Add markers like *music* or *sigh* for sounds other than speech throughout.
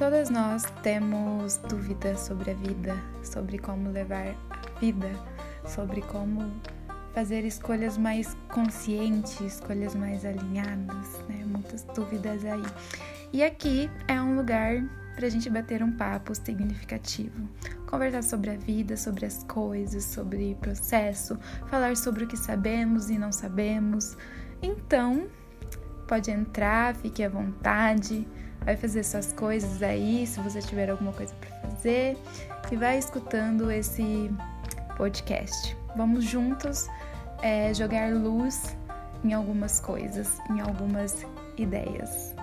Todas nós temos dúvidas sobre a vida, sobre como levar a vida, sobre como fazer escolhas mais conscientes, escolhas mais alinhadas, né? Muitas dúvidas aí. E aqui é um lugar para a gente bater um papo significativo, conversar sobre a vida, sobre as coisas, sobre processo, falar sobre o que sabemos e não sabemos. Então, pode entrar, fique à vontade, vai fazer suas coisas aí, se você tiver alguma coisa para fazer, e vai escutando esse podcast. Vamos juntos é, jogar luz em algumas coisas, em algumas ideias.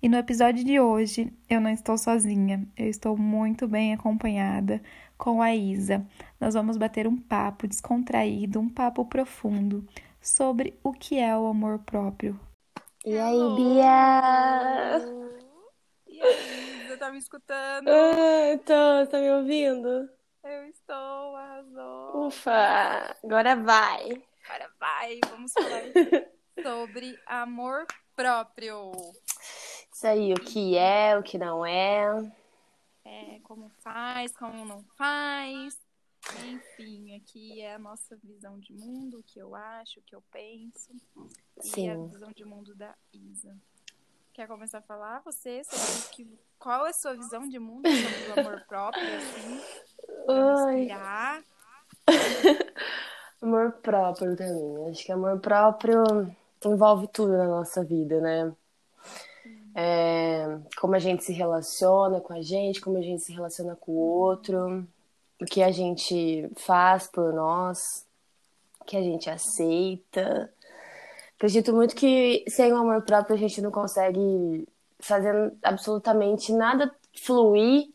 E no episódio de hoje eu não estou sozinha, eu estou muito bem acompanhada com a Isa. Nós vamos bater um papo descontraído, um papo profundo sobre o que é o amor próprio. E aí, Bia? E aí, Isa, tá me escutando? Ah, tô, tá me ouvindo? Eu estou, arrasou. Ufa, agora vai. Agora vai, vamos falar *laughs* sobre amor próprio. Isso aí, o que é, o que não é. É, como faz, como não faz. Enfim, aqui é a nossa visão de mundo, o que eu acho, o que eu penso. Sim. E a visão de mundo da Isa. Quer começar a falar você sobre que, qual é a sua visão de mundo sobre o amor próprio, assim? Inspirar? *laughs* Amor próprio também. Acho que amor próprio envolve tudo na nossa vida, né? É, como a gente se relaciona com a gente, como a gente se relaciona com o outro, o que a gente faz por nós, que a gente aceita. Acredito muito que sem o amor próprio a gente não consegue fazer absolutamente nada fluir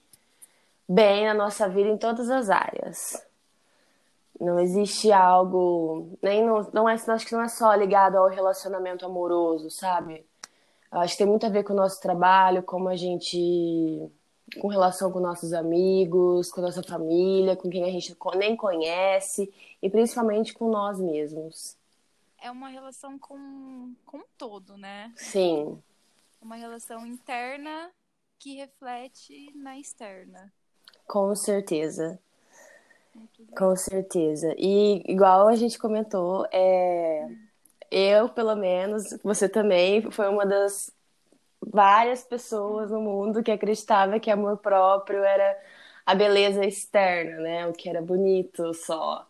bem na nossa vida em todas as áreas. Não existe algo, nem não, não é, acho que não é só ligado ao relacionamento amoroso, sabe? Acho que tem muito a ver com o nosso trabalho, como a gente com relação com nossos amigos, com nossa família, com quem a gente nem conhece e principalmente com nós mesmos. É uma relação com, com um todo, né? Sim, Uma relação interna que reflete na externa. com certeza. Bem. Com certeza. E igual a gente comentou, é... eu, pelo menos, você também, foi uma das várias pessoas no mundo que acreditava que amor próprio era a beleza externa, né? O que era bonito só.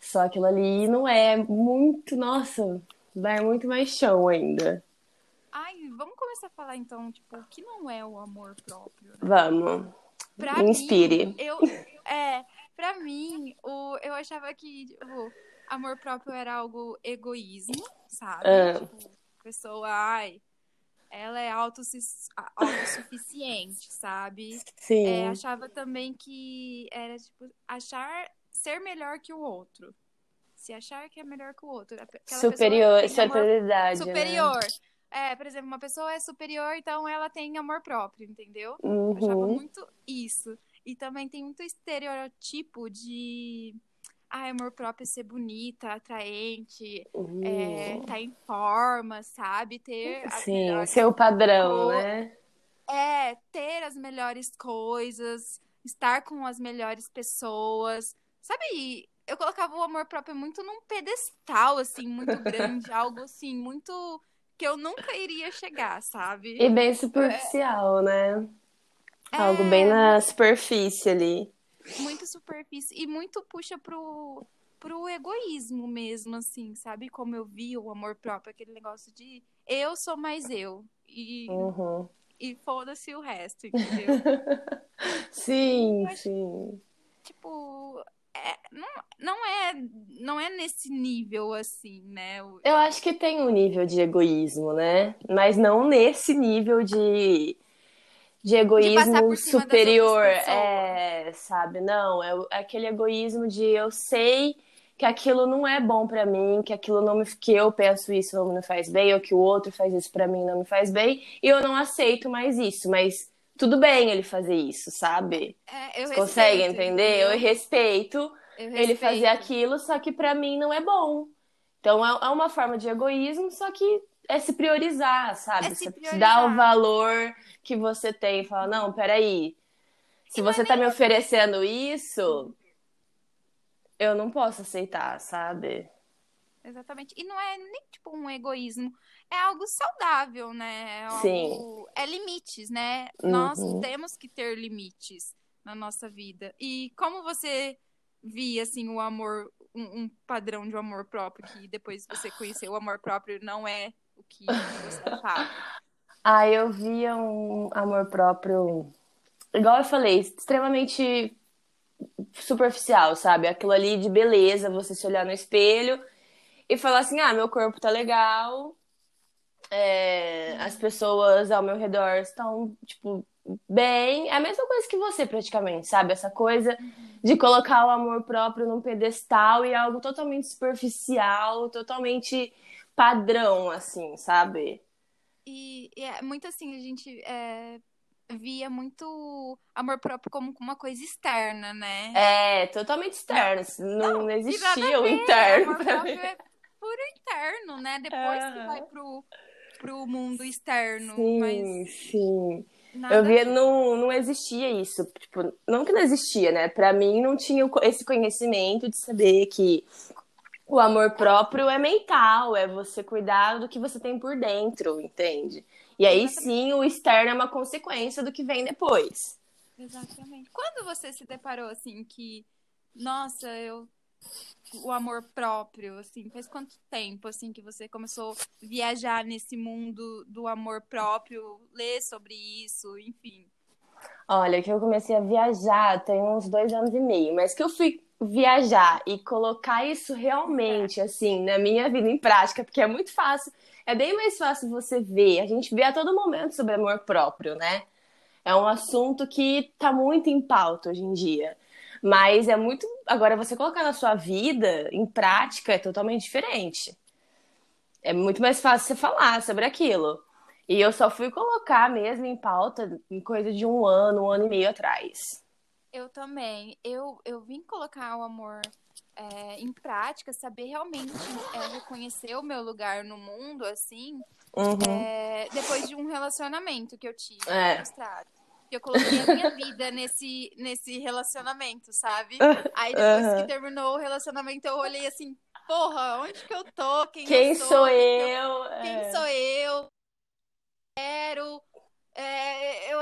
Só aquilo ali não é muito, nossa, vai muito mais chão ainda. Ai, vamos começar a falar então, tipo, o que não é o amor próprio, né? Vamos, Pra me inspire. mim, eu, é, pra mim, o, eu achava que, tipo, amor próprio era algo egoísmo, sabe? Ah. Tipo, pessoa, ai, ela é autossuficiente, *laughs* sabe? Sim, É, achava também que era, tipo, achar ser melhor que o outro. Se achar que é melhor que o outro. Aquela superior, superioridade, né? superior. É, por exemplo, uma pessoa é superior, então ela tem amor próprio, entendeu? Eu achava Uhum. muito isso. E também tem muito estereotipo de. Ah, amor próprio é ser bonita, atraente, Uhum. é, tá em forma, sabe? Ter Sim, melhores seu padrão, né? é, ter as melhores coisas, estar com as melhores pessoas. Sabe, eu colocava o amor próprio muito num pedestal, assim, muito grande, *laughs* algo assim, muito que eu nunca iria chegar, sabe? E bem superficial, né? Algo É, bem na superfície ali. Muito superfície e muito puxa pro, pro egoísmo mesmo, assim, sabe? Como eu vi o amor próprio, aquele negócio de eu sou mais eu. E, Uhum. e foda-se o resto, entendeu? *laughs* Sim, acho- sim. tipo, é, não, não é não é nesse nível assim, né? Eu acho que tem um nível de egoísmo, né? Mas não nesse nível de, de egoísmo das superior. É, sabe? Não, é é aquele egoísmo de eu sei que aquilo não é bom pra mim, que aquilo não me, que eu penso isso não me faz bem, ou que o outro faz isso pra mim não me faz bem, e eu não aceito mais isso, mas tudo bem ele fazer isso, sabe? é, eu Você consegue respeito, entender? entendeu? Eu respeito Eu ele fazer aquilo, só que pra mim não é bom. Então é é uma forma de egoísmo, só que é se priorizar, sabe? É se priorizar. dá o valor que você tem. Fala, não, peraí. Se E você tá me oferecendo isso, eu não posso aceitar, sabe? Exatamente. E não é nem tipo um egoísmo, é algo saudável, né? É algo- Sim. É limites, né? Uhum. Nós temos que ter limites na nossa vida. E como você via assim o amor, um, um padrão de amor próprio que depois você conheceu o amor próprio não é que você achava? Ah, eu via um amor próprio, igual eu falei, extremamente superficial, sabe? Aquilo ali de beleza, você se olhar no espelho e falar assim: ah, meu corpo tá legal, é, as pessoas ao meu redor estão, tipo, bem. É a mesma coisa que você, praticamente, sabe? Essa coisa de colocar o amor próprio num pedestal e algo totalmente superficial, totalmente padrão, assim, sabe? E, e é muito assim, a gente é, via muito amor próprio como uma coisa externa, né? É, totalmente externo. Não, Não, nada existia o interno amor próprio é puro interno, né? Depois que vai pro, pro mundo externo. Sim, mas sim. nada Eu via, não, não existia isso. Tipo, não que não existia, né? Pra mim não tinha esse conhecimento de saber que o amor próprio é mental, é você cuidar do que você tem por dentro, entende? E aí sim o externo é uma consequência do que vem depois. Exatamente. Quando você se deparou assim que, nossa, eu o amor próprio, assim, faz quanto tempo assim que você começou a viajar nesse mundo do amor próprio, ler sobre isso, enfim. Olha, que eu comecei a viajar tem uns dois anos e meio, mas que eu fui viajar e colocar isso realmente, assim, na minha vida em prática, porque é muito fácil, é bem mais fácil você ver, a gente vê a todo momento sobre amor próprio, né? É um assunto que tá muito em pauta hoje em dia. Mas é muito. Agora, você colocar na sua vida, em prática, é totalmente diferente. É muito mais fácil você falar sobre aquilo. E eu só fui colocar mesmo em pauta em coisa de um ano, um ano e meio atrás. Eu também. Eu, eu vim colocar o amor é, em prática, saber realmente é, reconhecer o meu lugar no mundo, assim, Uhum. é, depois de um relacionamento que eu tive É. frustrado. Eu coloquei a minha *laughs* vida nesse, nesse relacionamento, sabe? Aí depois Aham. que terminou o relacionamento, eu olhei assim, porra, onde que eu tô? Quem, Quem eu sou? sou O que que eu? Quem É. sou eu? Quero.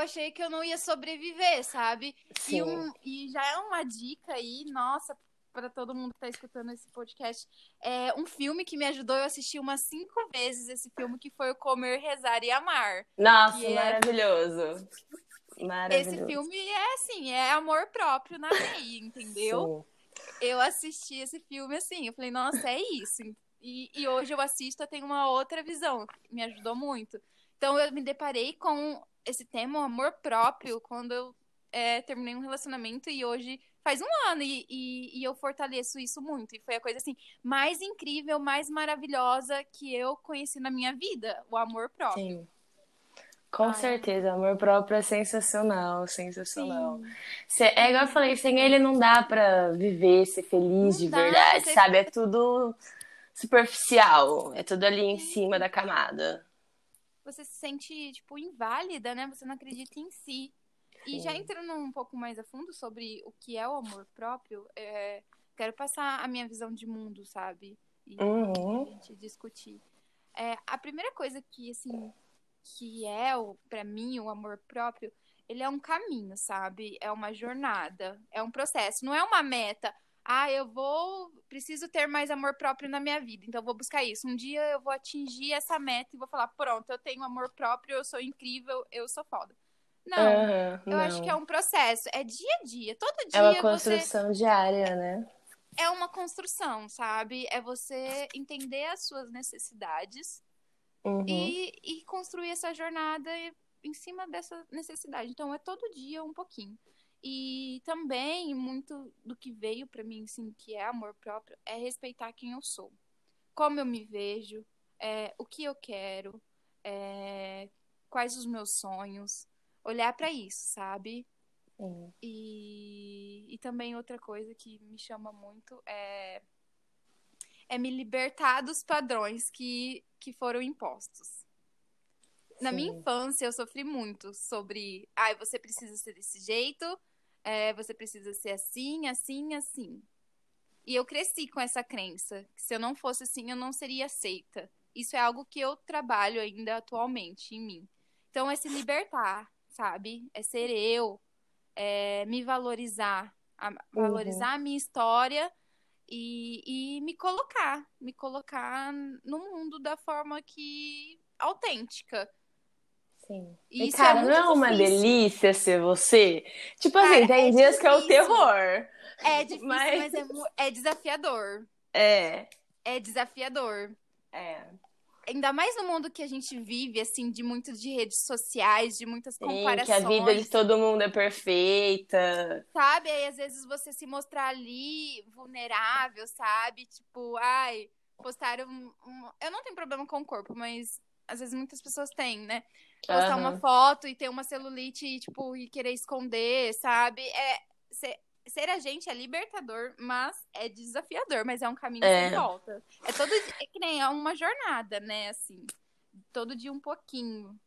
Achei que eu não ia sobreviver, sabe? E, Sim. um, e já é uma dica aí, nossa, para todo mundo que tá escutando esse podcast. É um filme que me ajudou, eu assisti umas cinco vezes esse filme, que foi o Comer, Rezar e Amar. Nossa, que é- maravilhoso. Maravilhoso. Esse filme é assim, é amor próprio na veia, *laughs* entendeu? Eu assisti esse filme assim, eu falei, nossa, é isso. E, e hoje eu assisto, eu tenho uma outra visão, me ajudou muito. Então eu me deparei com esse tema, o amor próprio, quando eu é, terminei um relacionamento e hoje faz um ano e, e, e eu fortaleço isso muito. E foi a coisa assim, mais incrível, mais maravilhosa que eu conheci na minha vida, o amor próprio. Sim. Com Ai. certeza, amor próprio é sensacional, sensacional. Cê- é igual eu falei, sem ele não dá pra viver, ser feliz Não de dá, verdade, sabe? É tudo superficial, é tudo ali em cima da camada. Você se sente, tipo, inválida, né? Você não acredita em si. E já entrando um pouco mais a fundo sobre o que é o amor próprio, é, quero passar a minha visão de mundo, sabe? E Uhum. a gente discutir. É, a primeira coisa que, assim, que é, o, pra mim, o amor próprio, ele é um caminho, sabe? É uma jornada, é um processo, não é uma meta. Ah, eu vou, preciso ter mais amor próprio na minha vida, então eu vou buscar isso. Um dia eu vou atingir essa meta e vou falar, pronto, eu tenho amor próprio, eu sou incrível, eu sou foda. Não, Aham, eu acho não. que é um processo, é dia a dia. Todo dia É uma você construção diária, né? é uma construção, sabe? É você entender as suas necessidades Uhum. e, e construir essa jornada em cima dessa necessidade. Então é todo dia um pouquinho. E também muito do que veio pra mim, assim, que é amor próprio, é respeitar quem eu sou, como eu me vejo, é, o que eu quero, é, quais os meus sonhos, olhar pra isso, sabe? Sim. E, e também outra coisa que me chama muito é, é me libertar dos padrões que, que foram impostos. Na minha infância, eu sofri muito sobre, ai, ah, você precisa ser desse jeito, é, você precisa ser assim, assim, assim. E eu cresci com essa crença, que se eu não fosse assim, eu não seria aceita. Isso é algo que eu trabalho ainda atualmente em mim. Então, é se libertar, sabe? É ser eu, é me valorizar, a, valorizar uhum. a minha história e, e me colocar, me colocar no mundo da forma que autêntica. Sim. E, cara, é não é uma difícil. delícia ser você? Tipo cara, assim, tem é dias difícil. que é o terror. É difícil, mas, mas é, é desafiador. É. É desafiador. É. Ainda mais no mundo que a gente vive, assim, de muito de redes sociais, de muitas Sim, comparações. que a vida de todo mundo é perfeita. Sabe? Aí, às vezes, você se mostrar ali vulnerável, sabe? Tipo, ai, postaram... Um, um... Eu não tenho problema com o corpo, mas às vezes muitas pessoas têm, né? Postar uhum. uma foto e ter uma celulite e, tipo, e querer esconder, sabe? É... Ser, ser a gente é libertador, mas é desafiador, mas é um caminho é. sem volta. É todo é que nem é uma jornada, né, assim, todo dia um pouquinho.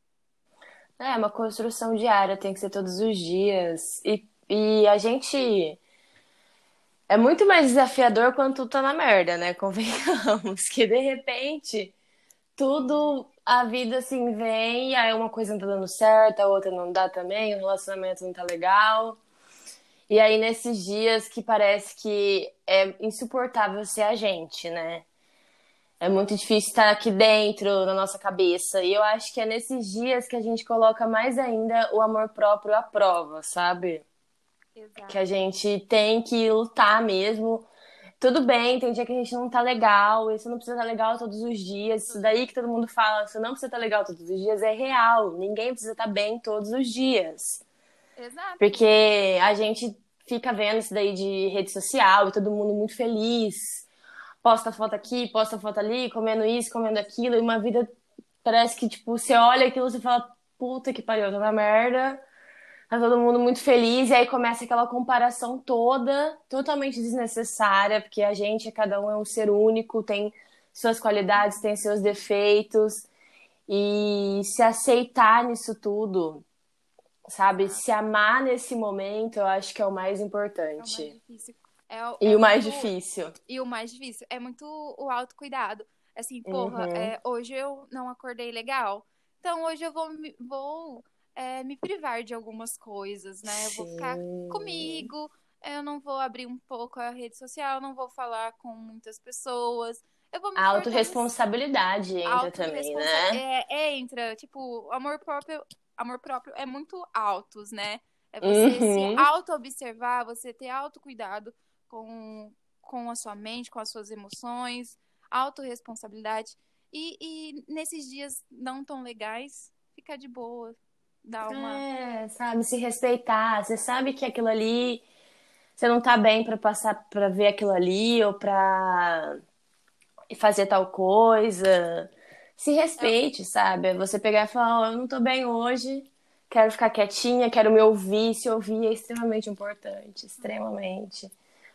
É, uma construção diária, tem que ser todos os dias. E, e a gente é muito mais desafiador quando tu tá na merda, né? *laughs* Convenhamos que de repente tudo a vida assim vem, aí uma coisa não tá dando certo, a outra não dá também, o relacionamento não tá legal. E aí, nesses dias que parece que é insuportável ser a gente, né? É muito difícil estar aqui dentro, na nossa cabeça. E eu acho que é nesses dias que a gente coloca mais ainda o amor próprio à prova, sabe? Exato. Que a gente tem que lutar mesmo. Tudo bem, tem dia que a gente não tá legal, isso não precisa estar legal todos os dias. Isso daí que todo mundo fala, você não precisa estar legal todos os dias, é real. Ninguém precisa estar bem todos os dias. Exato. Porque a gente fica vendo isso daí de rede social e todo mundo muito feliz. Posta foto aqui, posta foto ali, comendo isso, comendo aquilo, e uma vida parece que, tipo, você olha aquilo e você fala, puta que pariu, tá na merda. Tá todo mundo muito feliz, e aí começa aquela comparação toda, totalmente desnecessária, porque a gente, cada um é um ser único, tem suas qualidades, tem seus defeitos, e se aceitar nisso tudo sabe? Se amar nesse momento, eu acho que é o mais importante. É o mais difícil. É o, e é o mais muito... difícil. E o mais difícil é muito o autocuidado. Assim, porra, uhum. é, hoje eu não acordei legal. Então hoje eu vou, vou é, me privar de algumas coisas, né? Eu vou ficar comigo, eu não vou abrir um pouco a rede social, não vou falar com muitas pessoas. Eu vou me a autorresponsabilidade entra também, né? É, é, entra, tipo, amor próprio amor próprio é muito altos, né? É você uhum. se auto-observar, você ter autocuidado com, com a sua mente, com as suas emoções, autorresponsabilidade. E, e nesses dias não tão legais, ficar de boa, dar uma. É, sabe, se respeitar. Você sabe que aquilo ali. Você não tá bem para passar para ver aquilo ali ou para fazer tal coisa se respeite, sabe? É você pegar e falar, oh, eu não tô bem hoje, quero ficar quietinha, quero me ouvir. Se ouvir é extremamente importante, extremamente.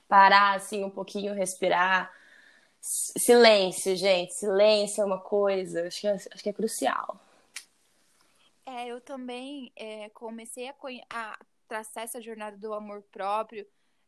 Parar assim um pouquinho, respirar. Silêncio, gente. Silêncio é uma coisa, acho que é, acho que é crucial. É, eu também é, comecei a, a, traçar essa jornada do amor próprio,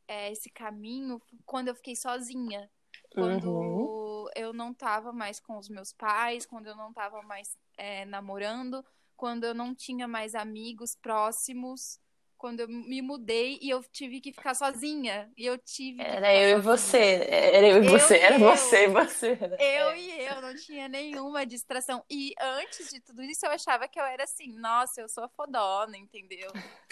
é, esse caminho, quando eu fiquei sozinha. Quando uhum. eu não tava mais com os meus pais, quando eu não tava mais é, namorando, quando eu não tinha mais amigos próximos, quando eu me mudei e eu tive que ficar sozinha. E eu tive. Era eu sozinha. e você. Era eu e *laughs* você. Era você e você. Eu é. e eu, não tinha nenhuma distração. E antes de tudo isso, eu achava que eu era assim, nossa, eu sou a fodona, entendeu?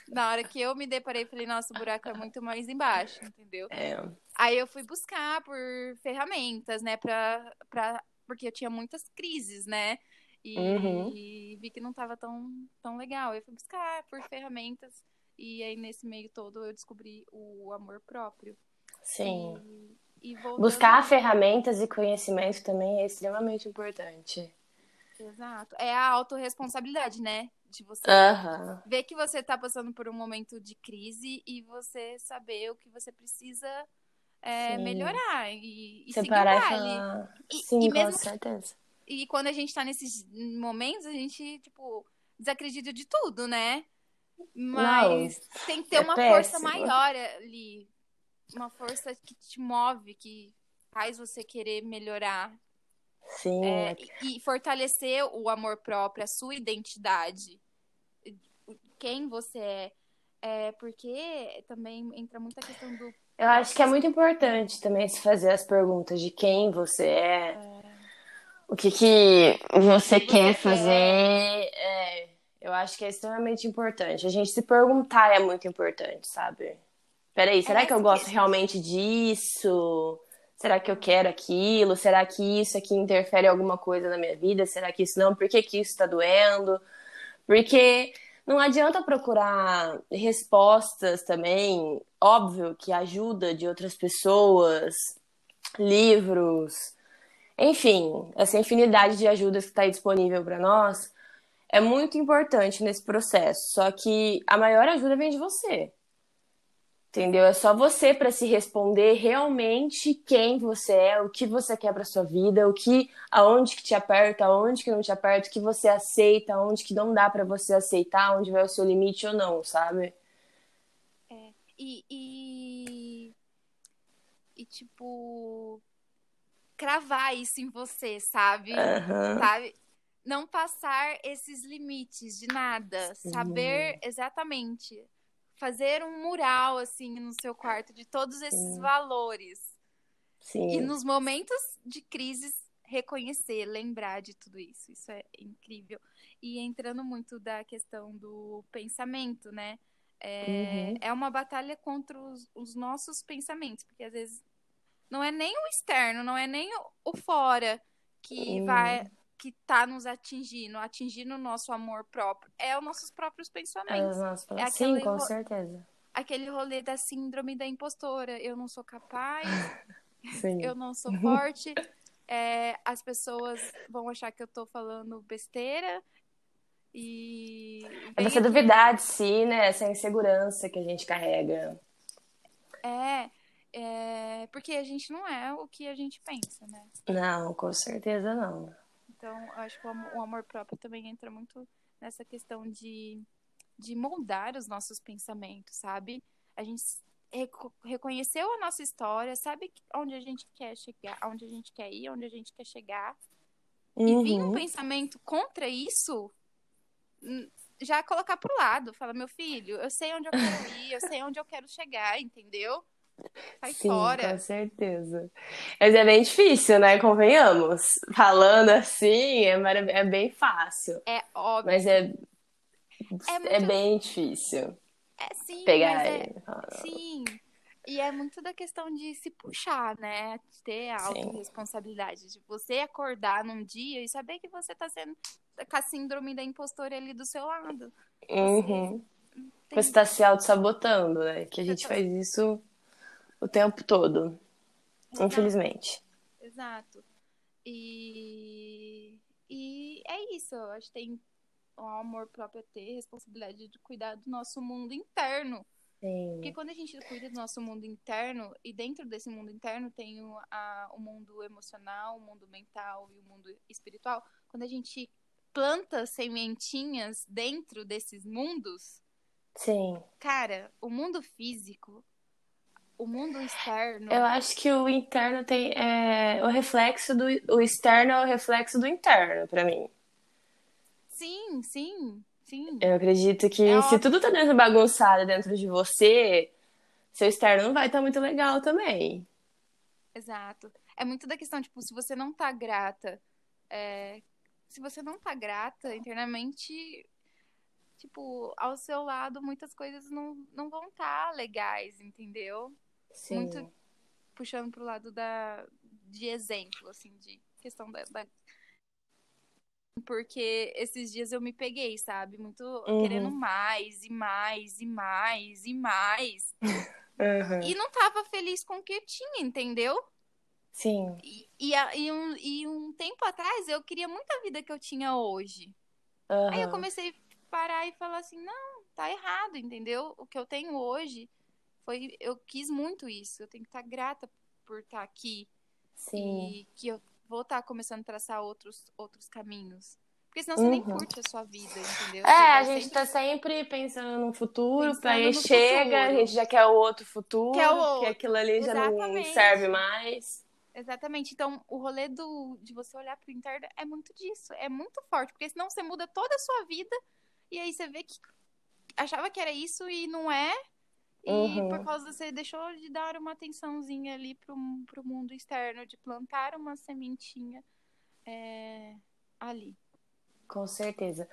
Na hora que eu me deparei, falei, nossa, o buraco é muito mais embaixo, entendeu? É. Aí eu fui buscar por ferramentas, né, pra, pra, porque eu tinha muitas crises, né? E, uhum. e vi que não estava tão, tão legal. Eu fui buscar por ferramentas e aí nesse meio todo eu descobri o amor próprio. Sim. E, e voltando... Buscar ferramentas e conhecimento também é extremamente importante. Exato. É a autorresponsabilidade, né? De você uhum. ver que você está passando por um momento de crise e você saber o que você precisa é, melhorar e, e Separar seguir e falar... E- Sim, e com mesmo- certeza. E quando a gente tá nesses momentos, a gente, tipo, desacredita de tudo, né? Mas tem que ter é uma força péssimo. maior ali. Uma força que te move, que faz você querer melhorar. Sim, É, e, e fortalecer o amor próprio, a sua identidade. Quem você é. É, porque também entra muita questão do. Eu acho que é muito importante também se fazer as perguntas de quem você é, o que, que você que quer você fazer. É, eu acho que é extremamente importante. A gente se perguntar é muito importante, sabe? Peraí, será que eu gosto que- realmente disso? Será que eu quero aquilo? Será que isso aqui interfere em alguma coisa na minha vida? Será que isso não? Por que, que isso tá doendo? Porque não adianta procurar respostas também, óbvio que ajuda de outras pessoas, livros, enfim, essa infinidade de ajudas que está disponível para nós é muito importante nesse processo. Só que a maior ajuda vem de você. Entendeu? É só você para se responder realmente quem você é, o que você quer para sua vida, o que, aonde que te aperta, aonde que não te aperta, o que você aceita, aonde que não dá para você aceitar, onde vai o seu limite ou não, sabe? E, e, e, tipo, cravar isso em você, sabe? Aham. Sabe? Não passar esses limites de nada. Sim. Saber exatamente. Fazer um mural, assim, no seu quarto de todos esses Sim. valores. Sim. E nos momentos de crises, reconhecer, lembrar de tudo isso. Isso é incrível. E entrando muito da questão do pensamento, né? É, Uhum. é uma batalha contra os, os nossos pensamentos, porque às vezes não é nem o externo, não é nem o, o fora que Uhum. vai que tá nos atingindo, atingindo o nosso amor próprio, é os nossos próprios pensamentos. Ah, nossa, É Sim, com ro- certeza. Aquele rolê da síndrome da impostora, eu não sou capaz, *laughs* eu não sou *laughs* forte, é, as pessoas vão achar que eu tô falando besteira e É você aquele- duvidar de si, né? Essa insegurança que a gente carrega. É, é, porque a gente não é o que a gente pensa, né? Não, com certeza não. Então, acho que o amor, próprio também entra muito nessa questão de, de moldar os nossos pensamentos, sabe? A gente reco- reconheceu a nossa história, sabe onde a gente quer chegar, onde a gente quer ir, onde a gente quer chegar. E vir um Uhum. pensamento contra isso, já colocar pro lado. Fala, meu filho, eu sei onde eu quero ir, eu sei onde eu quero chegar, entendeu? Sai Sim, fora. com certeza. Mas é bem difícil, né? Convenhamos. Falando assim, é, marav- é bem fácil. É óbvio. Mas é, É é muito- bem difícil É sim, pegar é, ele. Sim. E é muito da questão de se puxar, né? De ter a autorresponsabilidade. De você acordar num dia e saber que você tá sendo com a síndrome da impostora ali do seu lado. Uhum. Tem- Você tá se auto-sabotando, né? Que a gente tá- faz isso o tempo todo. Exato. Infelizmente. Exato. E, e é isso. Eu acho que tem o amor próprio é ter responsabilidade de cuidar do nosso mundo interno. Sim. Porque quando a gente cuida do nosso mundo interno, e dentro desse mundo interno tem o, a- o mundo emocional, o mundo mental e o mundo espiritual, quando a gente planta sementinhas dentro desses mundos, Sim. cara, o mundo físico, o mundo externo, Eu acho que o interno tem. É, o reflexo do. O externo é o reflexo do interno, pra mim. sim, sim, sim. Eu acredito que É se óbvio. tudo tá dentro bagunçado dentro de você, seu externo não vai estar muito legal também. Exato. É muito da questão, tipo, se você não tá grata, é, se você não tá grata internamente, tipo, ao seu lado, muitas coisas não, não vão estar legais, entendeu? Sim. Muito puxando pro lado da, de exemplo, assim, de questão da, da- Porque esses dias eu me peguei, sabe? Muito Uhum. querendo mais e mais e mais e mais. *laughs* Uhum. E não tava feliz com o que eu tinha, entendeu? Sim. E, e, e um, e um tempo atrás eu queria muito a vida que eu tinha hoje. Aí eu comecei a parar e falar assim: não, tá errado, entendeu? O que eu tenho hoje foi eu quis muito isso. Eu tenho que estar grata por estar aqui. Sim. E que eu vou estar começando a traçar outros, outros caminhos. Porque senão você nem Uhum. curte a sua vida, entendeu? É, Você a gente sempre- tá sempre pensando no futuro, Pensando aí no chega, a futuro. gente já quer o outro futuro, Quer o que outro. aquilo ali já não Exatamente. serve mais. Exatamente. Então, o rolê do, de você olhar pro interno é muito disso. É muito forte. Porque senão você muda toda a sua vida. E aí você vê que achava que era isso e não é. E Uhum. por causa você deixou de dar uma atençãozinha ali pro, pro mundo externo, de plantar uma sementinha é, ali. Com certeza.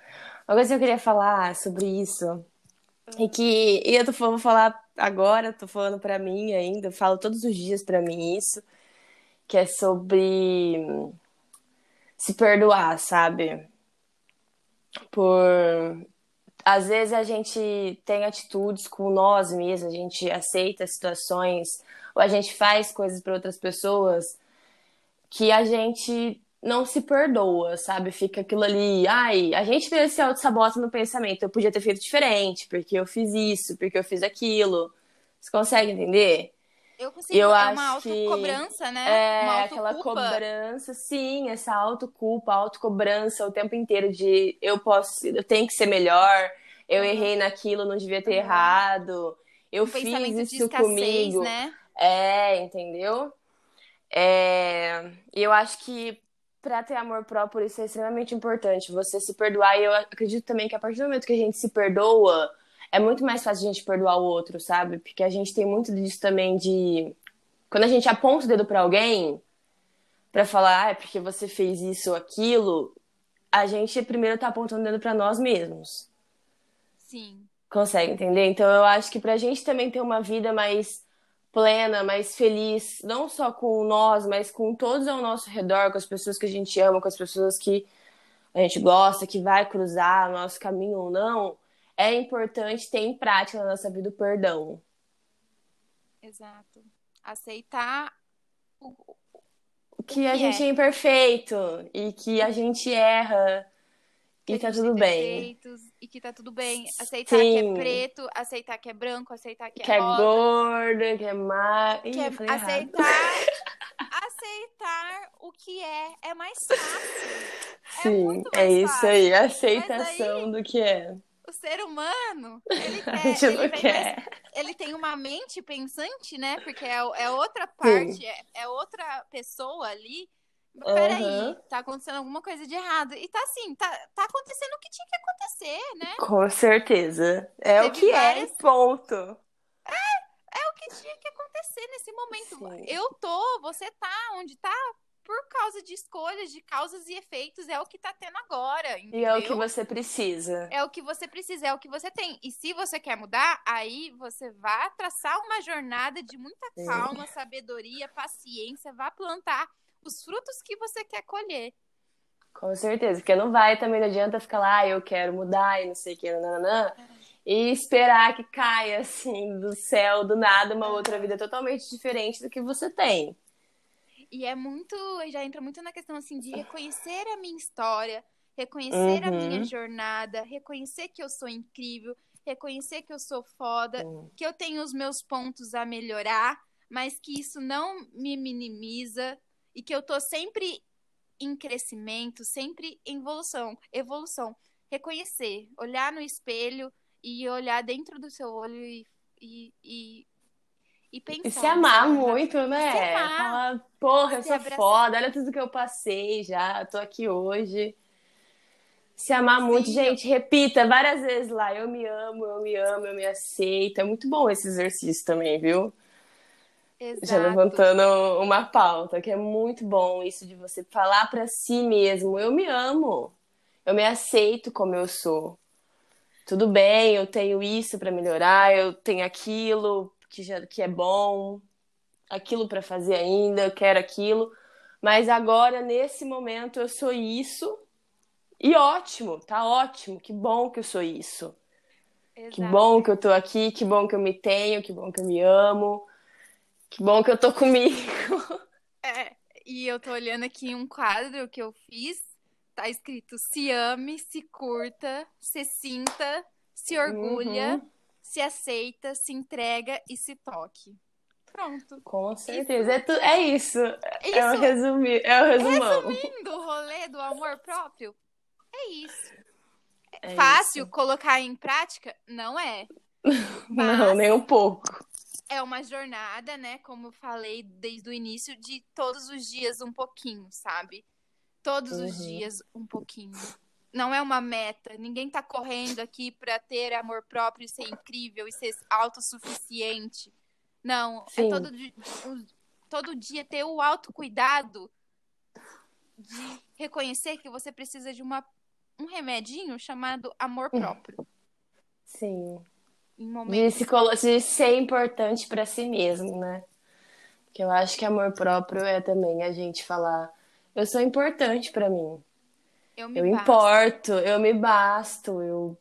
Uma coisa que eu queria falar sobre isso é que e eu tô, vou falar agora, tô falando pra mim ainda, eu falo todos os dias pra mim isso, que é sobre se perdoar, sabe? Por às vezes a gente tem atitudes com nós mesmos, a gente aceita situações ou a gente faz coisas para outras pessoas que a gente não se perdoa, sabe? Fica aquilo ali, ai, a gente mesmo se auto-sabota no pensamento. Eu podia ter feito diferente, porque eu fiz isso, porque eu fiz aquilo. Você consegue entender? Eu consigo, Eu é acho uma que autocobrança, né? É, uma aquela cobrança, sim, essa autoculpa, autocobrança o tempo inteiro de eu posso, eu tenho que ser melhor, eu Uhum. errei naquilo, não devia ter Uhum. errado, eu Um fiz isso escassez, comigo. né? É, entendeu? É, e eu acho que pra ter amor próprio isso é extremamente importante, você se perdoar. E eu acredito também que a partir do momento que a gente se perdoa, é muito mais fácil a gente perdoar o outro, sabe? Porque a gente tem muito disso também de quando a gente aponta o dedo pra alguém pra falar, ah, é porque você fez isso ou aquilo, a gente primeiro tá apontando o dedo pra nós mesmos. Sim. Consegue entender? Então eu acho que pra gente também ter uma vida mais plena, mais feliz, não só com nós, mas com todos ao nosso redor, com as pessoas que a gente ama, com as pessoas que a gente gosta, que vai cruzar o nosso caminho ou não, é importante ter em prática na nossa vida o perdão. Exato. Aceitar o, Que a que gente é. é imperfeito e que a gente erra que e tá tudo bem. e que tá tudo bem. Aceitar que é Sim. preto, aceitar que é branco, aceitar que é, Que é gordo, que é magro. Ih, que é errado. aceitar, *laughs* aceitar o que é. É mais fácil. Sim, muito é mais isso fácil. aí, aceitação do que é. O ser humano, ele *laughs* quer, ele, quer. mais- ele tem uma mente pensante, né? Porque é, é *laughs* outra parte, é, é outra pessoa ali. Peraí, Aham. tá acontecendo alguma coisa de errado. E tá assim, tá, tá acontecendo o que tinha que acontecer, né? Com certeza. É o Teve que várias- é, ponto. É o que tinha que acontecer nesse momento. Sim. Eu tô, você tá onde tá por causa de escolhas, de causas e efeitos. É o que tá tendo agora, entendeu? E é o que você precisa. É o que você precisa, é o que você tem. E se você quer mudar, aí você vai traçar uma jornada de muita Sim. calma, sabedoria, paciência, vá plantar os frutos que você quer colher. Com certeza. Porque não vai também, não adianta ficar lá, ah, eu quero mudar e não sei o que, nananã, e esperar que caia, assim, do céu, do nada, uma outra vida totalmente diferente do que você tem. E é muito, já entra muito na questão assim de reconhecer a minha história, reconhecer a Uhum. minha jornada, reconhecer que eu sou incrível, reconhecer que eu sou foda, Sim. que eu tenho os meus pontos a melhorar, mas que isso não me minimiza e que eu tô sempre em crescimento, sempre em evolução, evolução. Reconhecer, olhar no espelho e olhar dentro do seu olho e, e, e, e pensar. E se amar sabe? muito, né? Se amar. Falar, porra, eu Se sou abraçar. foda, olha tudo que eu passei já, tô aqui hoje. Se amar muito, Sim. gente, repita várias vezes lá, eu me amo, eu me amo, eu me aceito. É muito bom esse exercício também, viu? Já Exato. levantando uma pauta, que é muito bom isso de você falar pra si mesmo, eu me amo. Eu me aceito como eu sou. Tudo bem, eu tenho isso pra melhorar, eu tenho aquilo que já que é bom, aquilo pra fazer ainda, eu quero aquilo, mas agora nesse momento eu sou isso. E ótimo, tá ótimo, que bom que eu sou isso. Que Exato. bom que eu tô aqui, que bom que eu me tenho, que bom que eu me amo. Que bom que eu tô comigo. *laughs* É, e eu tô olhando aqui um quadro que eu fiz, tá escrito se ame, se curta, se sinta, se orgulha, Uhum. Se aceita, se entrega e se toque. Pronto. Com certeza. Isso. É, tu... é isso. isso. É o resumir, é o resumão. Resumindo o rolê do amor próprio, é isso. É Fácil isso. colocar em prática? Não é. *laughs* Não, nem um pouco. É uma jornada, né? Como eu falei desde o início, de todos os dias um pouquinho, sabe? Todos uhum. os dias um pouquinho. Não é uma meta. Ninguém tá correndo aqui para ter amor próprio e ser incrível e ser autossuficiente. Não, é Sim. é todo, todo dia ter o autocuidado de reconhecer que você precisa de uma, um remedinho chamado amor próprio. Sim. Em momentos... de, se, de ser importante para si mesmo, né? Que eu acho que amor próprio é também a gente falar: eu sou importante para mim. Eu, me eu importo, eu me basto, eu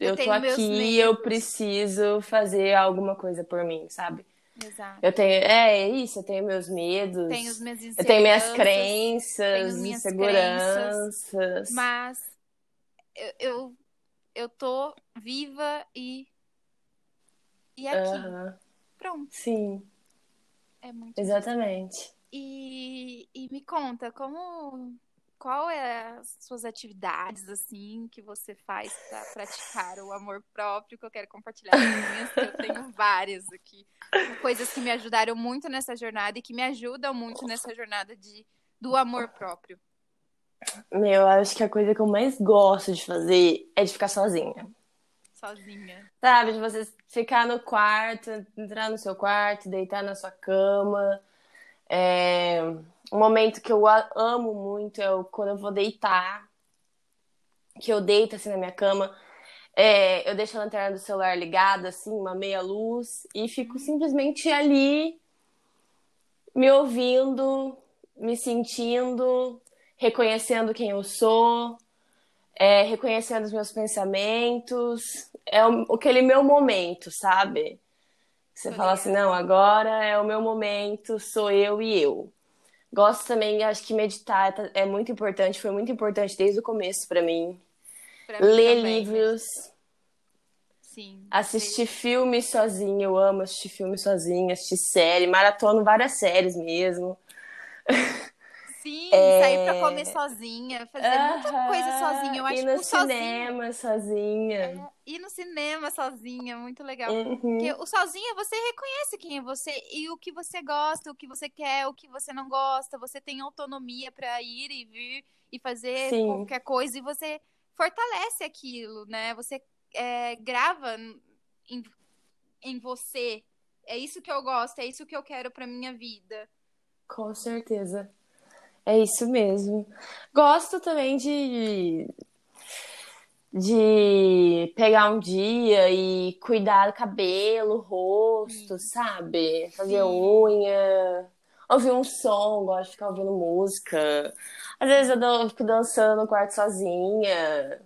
eu, eu tô aqui, eu preciso fazer alguma coisa por mim, sabe? Exato. Eu tenho, é, é isso, eu tenho meus medos. Tenho os meus eu tenho minhas crenças, tenho minhas inseguranças. Crenças, mas eu, eu, eu tô viva e e aqui. Uh -huh. Pronto. Sim. É muito Exatamente. E, e me conta, como qual é as suas atividades assim que você faz para praticar o amor próprio que eu quero compartilhar com minhas, que eu tenho *laughs* várias aqui, coisas que me ajudaram muito nessa jornada e que me ajudam muito nessa jornada de do amor próprio. Meu, acho que a coisa que eu mais gosto de fazer é de ficar sozinha. Sozinha. Sabe, de você ficar no quarto, entrar no seu quarto, deitar na sua cama. É um momento que eu amo muito é quando eu vou deitar, que eu deito assim na minha cama, é, eu deixo a lanterna do celular ligada, assim, uma meia luz, e fico simplesmente ali, me ouvindo, me sentindo, reconhecendo quem eu sou, é, reconhecendo os meus pensamentos. É o, aquele meu momento, sabe? Você fala assim, não, agora é o meu momento, sou eu e eu. Gosto também, acho que meditar tá, é muito importante, foi muito importante desde o começo para mim. Pra Ler também, livros. Sim. Assistir filmes sozinho, eu amo assistir filme sozinho, assistir série, maratono várias séries mesmo. *laughs* Sim, é... sair pra comer sozinha, fazer uh -huh, muita coisa sozinha. Eu acho ir no cinema sozinha. É, ir no cinema sozinha, muito legal. Uhum. Porque o sozinha você reconhece quem é você e o que você gosta, o que você quer, o que você não gosta. Você tem autonomia para ir e vir e fazer Sim. qualquer coisa e você fortalece aquilo, né? Você é, grava em, em você. É isso que eu gosto, é isso que eu quero para minha vida. Com certeza. É isso mesmo. Gosto também de de pegar um dia e cuidar do cabelo, rosto, sabe? Fazer Sim. unha, ouvir um som, gosto de ficar ouvindo música. Às vezes eu fico dançando no quarto sozinha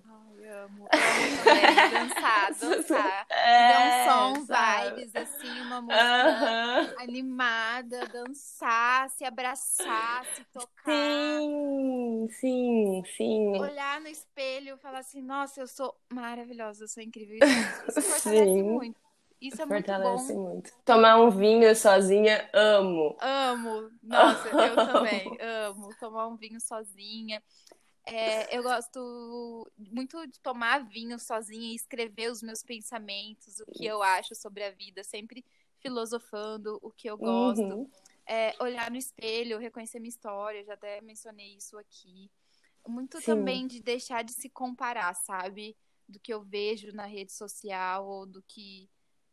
amo. Amo dançar, dançar. *laughs* É, Dar um som, sabe? vibes, assim, uma música animada, dançar, se abraçar, se tocar. Sim, sim, sim. Olhar no espelho e falar assim, nossa, eu sou maravilhosa, eu sou incrível. Isso, isso fortalece sim. muito. Isso é Fortalece muito bom. muito. Tomar um vinho sozinha, amo. Amo. Nossa, eu *laughs* também amo. Tomar um vinho sozinha. É, eu gosto muito de tomar vinho sozinha e escrever os meus pensamentos, o que eu acho sobre a vida, sempre filosofando o que eu gosto. Uhum. É, olhar no espelho, reconhecer minha história, já até mencionei isso aqui. Muito Sim. também de deixar de se comparar, sabe? Do que eu vejo na rede social ou do que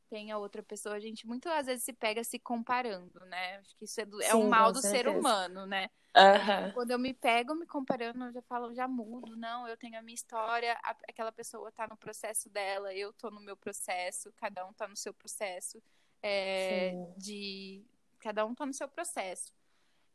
tem a outra pessoa. A gente muito às vezes se pega se comparando, né? Acho que isso é, do, é um mal do ser humano, né? Uhum. Quando eu me pego me comparando, eu já falo, já mudo. Não, eu tenho a minha história, aquela pessoa tá no processo dela, eu tô no meu processo, cada um tá no seu processo é, de. Cada um tá no seu processo.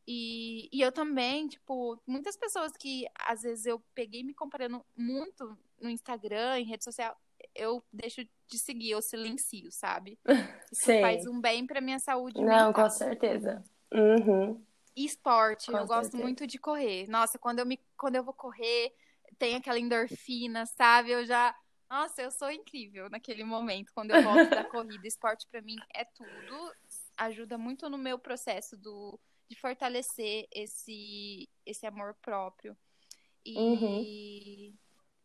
E, e eu também, tipo, muitas pessoas que às vezes eu peguei me comparando muito no Instagram, em rede social, eu deixo de seguir, eu silencio, sabe? *laughs* Isso Sim. faz um bem pra minha saúde Não, mental. com certeza. Uhum. Esporte, Com eu certeza. gosto muito de correr. Nossa, quando eu, me, quando eu vou correr, tem aquela endorfina, sabe? Eu já. Nossa, eu sou incrível naquele momento, quando eu volto da *laughs* corrida. Esporte para mim é tudo. Ajuda muito no meu processo do, de fortalecer esse, esse amor próprio. E uhum.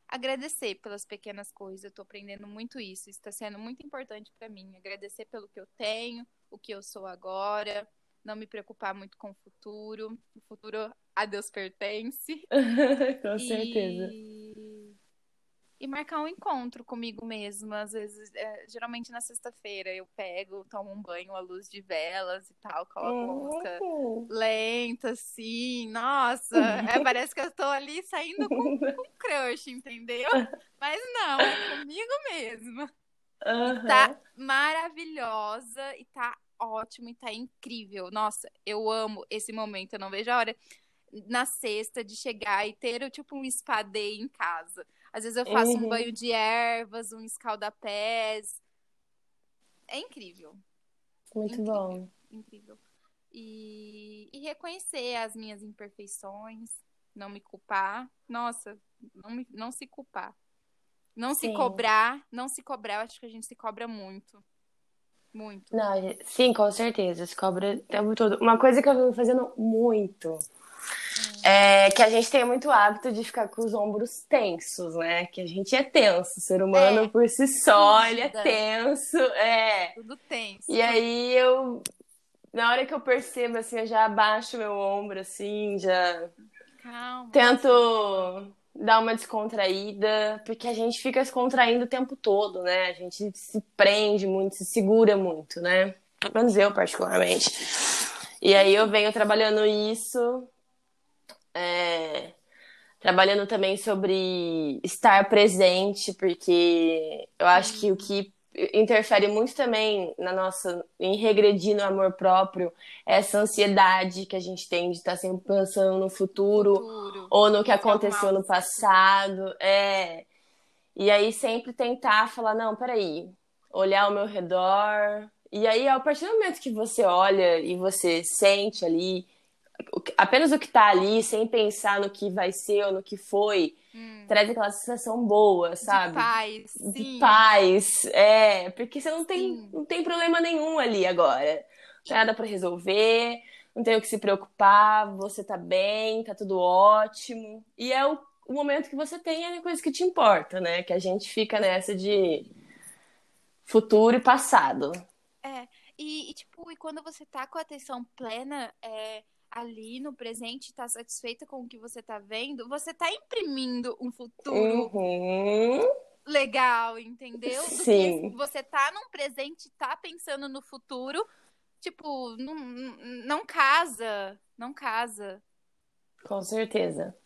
agradecer pelas pequenas coisas. Eu tô aprendendo muito isso. Está sendo muito importante para mim. Agradecer pelo que eu tenho, o que eu sou agora. Não me preocupar muito com o futuro. O futuro a Deus pertence. *laughs* com certeza. E marcar um encontro comigo mesma. Às vezes, é, geralmente na sexta-feira, eu pego, tomo um banho à luz de velas e tal, coloco uma música uhum. lenta, assim. Nossa, é, *laughs* parece que eu tô ali saindo com, com um crush, entendeu? Mas não, é comigo mesma. Uhum. E tá maravilhosa e tá ótimo e tá incrível. Nossa, eu amo esse momento. Eu não vejo a hora na sexta de chegar e ter tipo um spa day em casa. Às vezes eu faço uhum. um banho de ervas, um escaldapés. É incrível. Muito incrível, bom. Incrível. E, e reconhecer as minhas imperfeições, não me culpar. Nossa, não, me, não se culpar. Não sim. se cobrar, não se cobrar, eu acho que a gente se cobra muito. Muito. Não, sim, com certeza. Se cobra o tempo todo. Uma coisa que eu venho fazendo muito é que a gente tem muito hábito de ficar com os ombros tensos, né? Que a gente é tenso, o ser humano é. por si só, ele é tenso, é. Tudo tenso. E aí eu, na hora que eu percebo, assim, eu já abaixo meu ombro, assim, já Calma. tento dar uma descontraída, porque a gente fica se contraindo o tempo todo, né? A gente se prende muito, se segura muito, né? Pelo menos eu, particularmente. E aí eu venho trabalhando isso é, trabalhando também sobre estar presente, porque eu acho que o que interfere muito também na nossa em regredir no amor próprio é essa ansiedade que a gente tem de estar sempre pensando no futuro, futuro. ou no que aconteceu no passado, é. E aí sempre tentar falar não, peraí, olhar ao meu redor. E aí a partir do momento que você olha e você sente ali apenas o que tá ali, sem pensar no que vai ser ou no que foi, hum. traz aquela sensação boa, sabe? De paz. Sim. De paz, é. Porque você não tem, não tem problema nenhum ali agora. Não tem nada para resolver, não tem o que se preocupar, você tá bem, tá tudo ótimo. E é o, o momento que você tem é a coisa que te importa, né? Que a gente fica nessa de futuro e passado. É. E, e tipo, e quando você tá com a atenção plena, é ali no presente, tá satisfeita com o que você tá vendo, você tá imprimindo um futuro uhum. legal, entendeu? Sim. você tá num presente, tá pensando no futuro, tipo, não, não casa, não casa. Com certeza.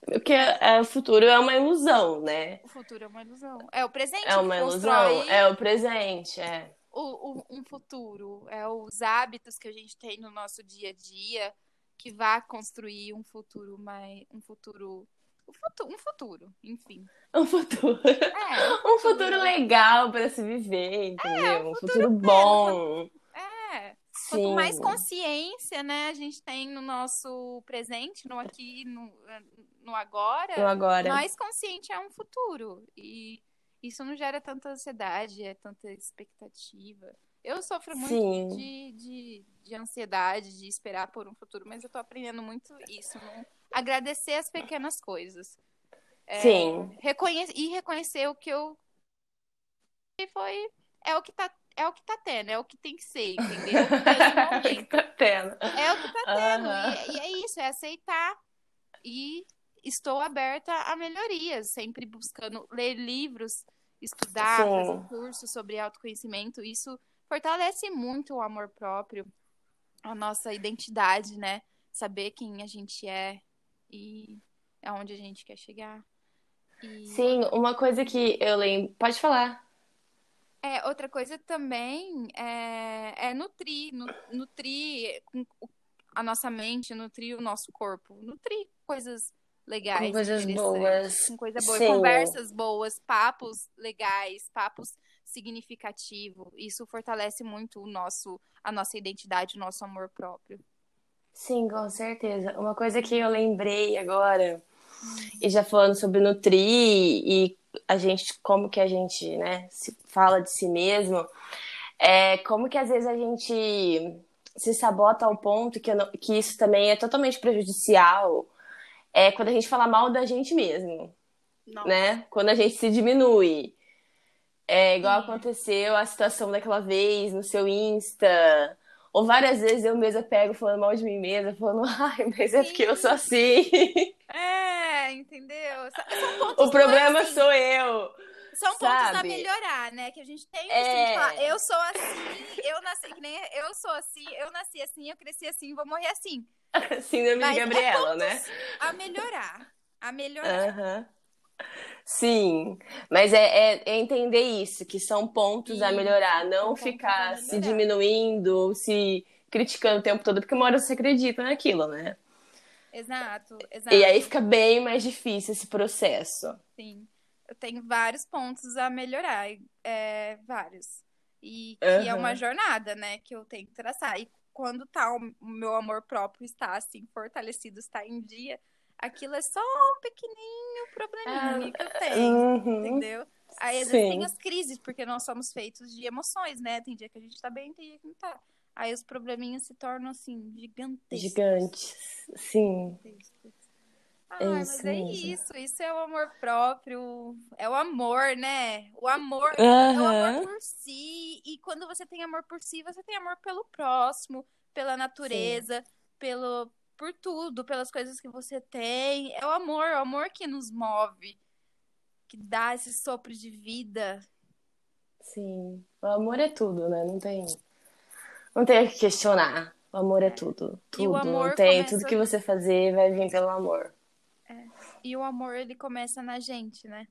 Porque é, o futuro é uma ilusão, né? O futuro é uma ilusão. É o presente. É uma ilusão. É o presente, é. O, o, um futuro. É os hábitos que a gente tem no nosso dia a dia que vá construir um futuro mais. Um futuro. Um futuro, um futuro enfim. Um futuro. É, um, *laughs* um futuro, legal para se viver, entendeu? É, um, um futuro, futuro bom. É. Sim. Quanto mais consciência, né, a gente tem no nosso presente, no aqui, no, no agora, no agora, mais consciente é um futuro. E isso não gera tanta ansiedade, é tanta expectativa. Eu sofro muito de, de, de, ansiedade, de esperar por um futuro, mas eu tô aprendendo muito isso. Não? Agradecer as pequenas coisas. É, Sim. Reconhe e reconhecer o que eu. E foi. É o que tá. É o que tá tendo, é o que tem que ser, entendeu? *laughs* é o que tá tendo. É o que tá tendo. Uhum. E, e é isso, é aceitar. E estou aberta a melhorias, sempre buscando ler livros, estudar, Sim. fazer cursos sobre autoconhecimento. Isso fortalece muito o amor próprio, a nossa identidade, né? Saber quem a gente é e aonde a gente quer chegar. E... Sim, uma coisa que eu lembro. Pode falar. É, outra coisa também é, é nutrir, nutrir a nossa mente, nutrir o nosso corpo, nutrir coisas legais, com coisas boas, com coisa boa, conversas boas, papos legais, papos significativo. Isso fortalece muito o nosso, a nossa identidade, o nosso amor próprio. Sim, com certeza. Uma coisa que eu lembrei agora, e já falando sobre nutrir e a gente, como que a gente, né, se fala de si mesmo, é como que às vezes a gente se sabota ao ponto que, não, que isso também é totalmente prejudicial, é quando a gente fala mal da gente mesmo, Nossa. né? Quando a gente se diminui. É igual aconteceu a situação daquela vez no seu Insta, ou várias vezes eu mesma pego falando mal de mim mesma, falando, *laughs* ai, mas é porque eu sou assim. É, entendeu? *laughs* o problema assim. sou eu. São pontos sabe? a melhorar, né? Que a gente tem é... de falar, eu sou assim, eu nasci que nem eu sou assim, eu nasci assim, eu cresci assim, vou morrer assim. *laughs* Síndrome de é Gabriela, né? A melhorar. A melhorar. Uhum. Sim, mas é, é, é, entender isso, que são pontos Sim, a melhorar, não ficar se diminuindo, se criticando o tempo todo, porque uma hora você acredita naquilo, né? Exato, exato. E aí fica bem mais difícil esse processo. Sim, eu tenho vários pontos a melhorar, é, vários. E que uhum. é uma jornada, né, que eu tenho que traçar. E quando tá o meu amor próprio está assim fortalecido, está em dia, aquilo é só um pequenininho probleminha ah, que eu tenho, uhum. entendeu? Aí às Sim. vezes tem as crises, porque nós somos feitos de emoções, né? Tem dia que a gente tá bem, tem dia que não tá. Aí os probleminhas se tornam assim, gigantescos. Gigantes, sim. Ah, é mas é isso, isso é o amor próprio, é o amor, né? O amor uhum. é o amor por si. E quando você tem amor por si, você tem amor pelo próximo, pela natureza, sim. pelo, por tudo, pelas coisas que você tem. É o amor, é o amor que nos move, que dá esse sopro de vida. Sim, o amor é tudo, né? Não tem, não tem o que questionar. O amor é tudo, tudo. Não tem começa... tudo que você fazer vai vir pelo amor. É. E o amor ele começa na gente, né?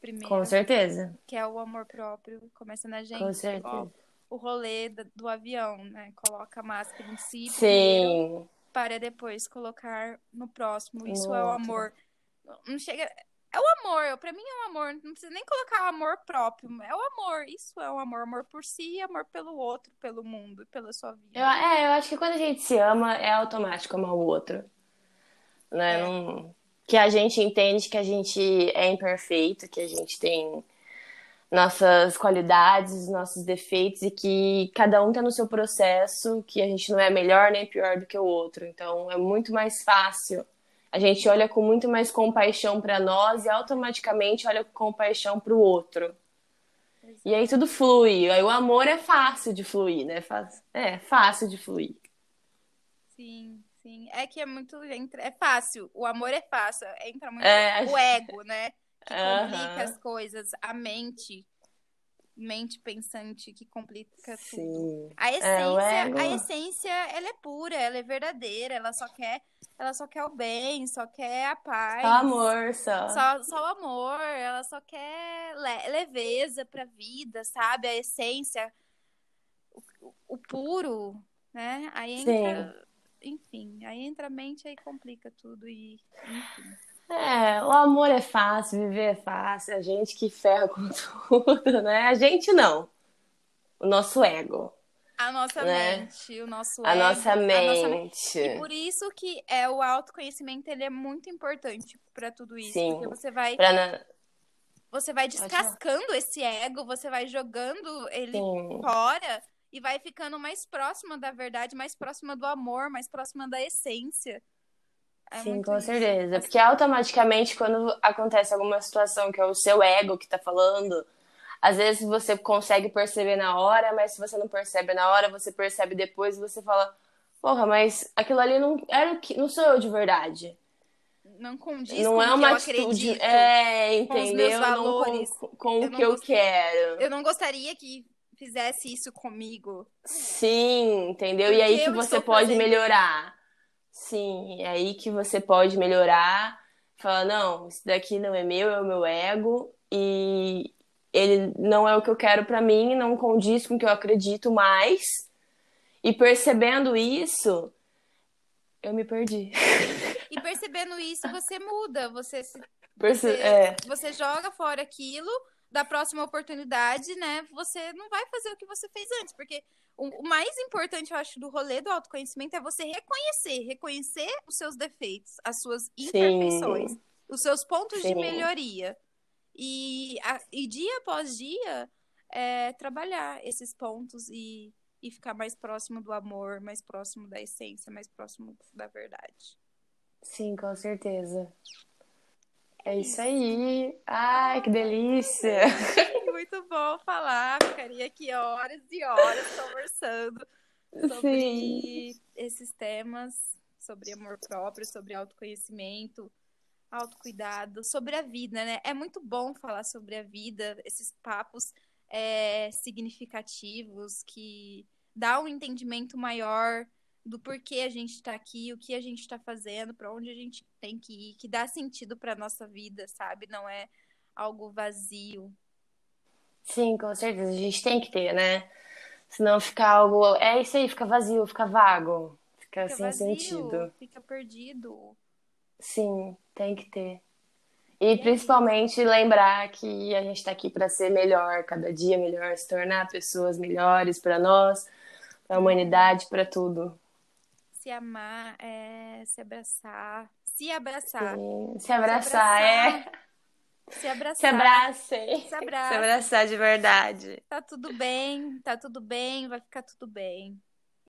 Primeiro. Com certeza. Que é o amor próprio, começa na gente. Com certeza. Ó, o rolê do, do, avião, né? Coloca a máscara em si. Sim. Primeiro, para depois colocar no próximo. Isso no é o amor. Não chega. É o amor, para mim é o amor. Não precisa nem colocar o amor próprio. É o amor. Isso é o amor. Amor por si, amor pelo outro, pelo mundo e pela sua vida. Eu, é, eu acho que quando a gente se ama, é automático amar o outro. Né? É. Não, que a gente entende que a gente é imperfeito, que a gente tem nossas qualidades, nossos defeitos e que cada um tá no seu processo, que a gente não é melhor nem pior do que o outro. Então é muito mais fácil. A gente olha com muito mais compaixão para nós e automaticamente olha com compaixão para o outro. E aí tudo flui. Aí o amor é fácil de fluir, né? É fácil de fluir. Sim, sim. É que é muito. É fácil. O amor é fácil. Entra muito é... o ego, né? Que complica as coisas, a mente, mente pensante que complica Sim. tudo. A é, essência, é, a essência, ela é pura, ela é verdadeira, ela só quer, ela só quer o bem, só quer a paz. Só amor, só. Só, só o amor, ela só quer le leveza pra vida, sabe? A essência, o, o puro, né? Aí entra, Sim. enfim, aí entra a mente aí complica tudo e enfim. É, o amor é fácil, viver é fácil, a gente que ferra com *laughs* tudo, né? A gente não. O nosso ego. A nossa né? mente, o nosso a ego. Nossa mente. A nossa mente. E por isso que é o autoconhecimento ele é muito importante para tudo isso. Sim. Porque você vai. Pra... Você vai descascando esse ego, você vai jogando ele Sim. fora e vai ficando mais próxima da verdade, mais próxima do amor, mais próxima da essência. É Sim, com isso. certeza. Porque automaticamente, quando acontece alguma situação que é o seu ego que tá falando, às vezes você consegue perceber na hora, mas se você não percebe na hora, você percebe depois e você fala, porra, mas aquilo ali não era o que não sou eu de verdade. Não condiz não com é uma atitude, é, entendeu? Com os valores. Não com, com o que eu quero. Eu não gostaria que fizesse isso comigo. Sim, entendeu? Porque e aí que você pode melhorar. Sim, é aí que você pode melhorar. Falar, não, isso daqui não é meu, é o meu ego. E ele não é o que eu quero para mim, não condiz com o que eu acredito mais. E percebendo isso, eu me perdi. *laughs* E percebendo isso, você muda, você se, Perce... você, é. você joga fora aquilo, da próxima oportunidade, né? Você não vai fazer o que você fez antes, porque o, mais importante, eu acho, do rolê do autoconhecimento é você reconhecer, reconhecer os seus defeitos, as suas imperfeições, Sim. os seus pontos Sim. de melhoria. E, a, e dia após dia, é, trabalhar esses pontos e, e ficar mais próximo do amor, mais próximo da essência, mais próximo da verdade. Sim, com certeza. É isso aí. Ai, que delícia! *laughs* Muito bom falar. Ficaria aqui horas e horas conversando sobre Sim. esses temas, sobre amor próprio, sobre autoconhecimento, autocuidado, sobre a vida, né? É muito bom falar sobre a vida, esses papos é, significativos que dá um entendimento maior do porquê a gente está aqui, o que a gente está fazendo, para onde a gente tem que ir, que dá sentido para nossa vida, sabe? Não é algo vazio. Sim, com certeza. A gente tem que ter, né? Senão fica algo. É isso aí, fica vazio, fica vago. Fica, fica sem vazio, sentido. Fica perdido. Sim, tem que ter. E principalmente lembrar que a gente está aqui para ser melhor, cada dia melhor, se tornar pessoas melhores para nós, para a humanidade, para tudo. Se amar, é, se abraçar, se abraçar. Sim, se abraçar, se abraçar é. Se *laughs* abraçar. Se abracem. Se, abraça. se abraçar de verdade. Tá tudo bem, tá tudo bem, vai ficar tudo bem.